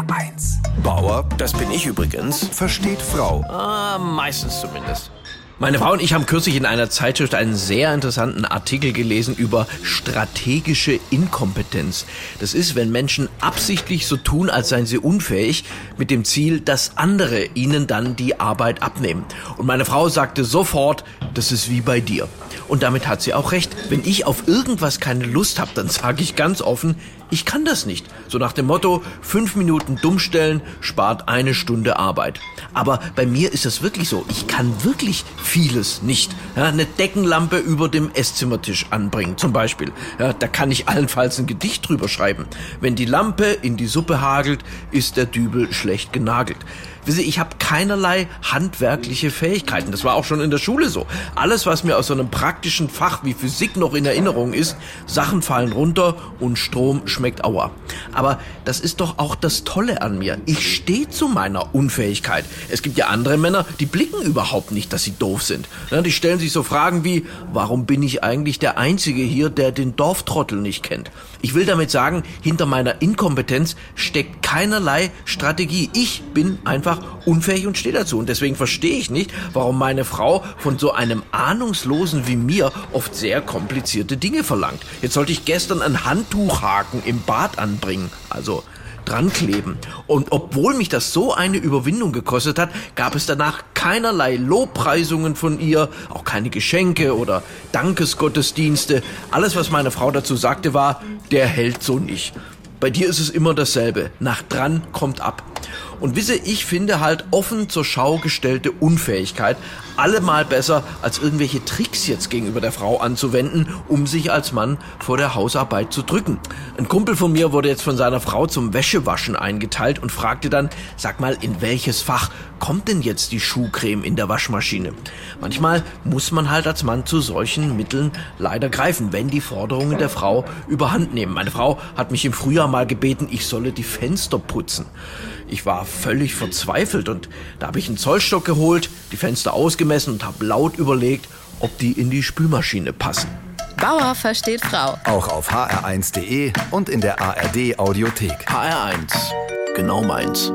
HR1. Bauer, das bin ich übrigens, Versteht Frau. ah, meistens zumindest. Meine Frau und ich haben kürzlich in einer Zeitschrift einen sehr interessanten Artikel gelesen über strategische Inkompetenz. Das ist, wenn Menschen absichtlich so tun, als seien sie unfähig, mit dem Ziel, dass andere ihnen dann die Arbeit abnehmen. Und meine Frau sagte sofort, das ist wie bei dir. Und damit hat sie auch recht. Wenn ich auf irgendwas keine Lust habe, dann sage ich ganz offen, ich kann das nicht. So nach dem Motto, fünf Minuten dummstellen spart eine Stunde Arbeit. Aber bei mir ist das wirklich so. Ich kann wirklich vieles nicht. Ja, eine Deckenlampe über dem Esszimmertisch anbringen, zum Beispiel. Ja, da kann ich allenfalls ein Gedicht drüber schreiben. Wenn die Lampe in die Suppe hagelt, ist der Dübel schlecht genagelt. Ich habe keinerlei handwerkliche Fähigkeiten. Das war auch schon in der Schule so. Alles, was mir aus so einem praktischen Fach wie Physik noch in Erinnerung ist, Sachen fallen runter und Strom schmeckt auer. Aber das ist doch auch das Tolle an mir. Ich stehe zu meiner Unfähigkeit. Es gibt ja andere Männer, die blicken überhaupt nicht, dass sie doof sind. Die stellen sich so Fragen wie, warum bin ich eigentlich der Einzige hier, der den Dorftrottel nicht kennt? Ich will damit sagen, hinter meiner Inkompetenz steckt keinerlei Strategie. Ich bin einfach unfähig und stehe dazu. Und deswegen verstehe ich nicht, warum meine Frau von so einem Ahnungslosen wie mir oft sehr komplizierte Dinge verlangt. Jetzt sollte ich gestern einen Handtuchhaken im Bad anbringen. Also dran kleben. Und obwohl mich das so eine Überwindung gekostet hat, gab es danach keinerlei Lobpreisungen von ihr, auch keine Geschenke oder Dankesgottesdienste. Alles, was meine Frau dazu sagte, war, der hält so nicht. Bei dir ist es immer dasselbe. Nach dran kommt ab. Und wisse, ich finde halt offen zur Schau gestellte Unfähigkeit allemal besser, als irgendwelche Tricks jetzt gegenüber der Frau anzuwenden, um sich als Mann vor der Hausarbeit zu drücken. Ein Kumpel von mir wurde jetzt von seiner Frau zum Wäschewaschen eingeteilt und fragte dann, sag mal, in welches Fach kommt denn jetzt die Schuhcreme in der Waschmaschine? Manchmal muss man halt als Mann zu solchen Mitteln leider greifen, wenn die Forderungen der Frau überhand nehmen. Meine Frau hat mich im Frühjahr mal gebeten, ich solle die Fenster putzen. Ich war völlig verzweifelt und da habe ich einen Zollstock geholt, die Fenster ausgemessen und habe laut überlegt, ob die in die Spülmaschine passen. Bauer versteht Frau. Auch auf hr1.de und in der ARD Audiothek. HR1, genau meins.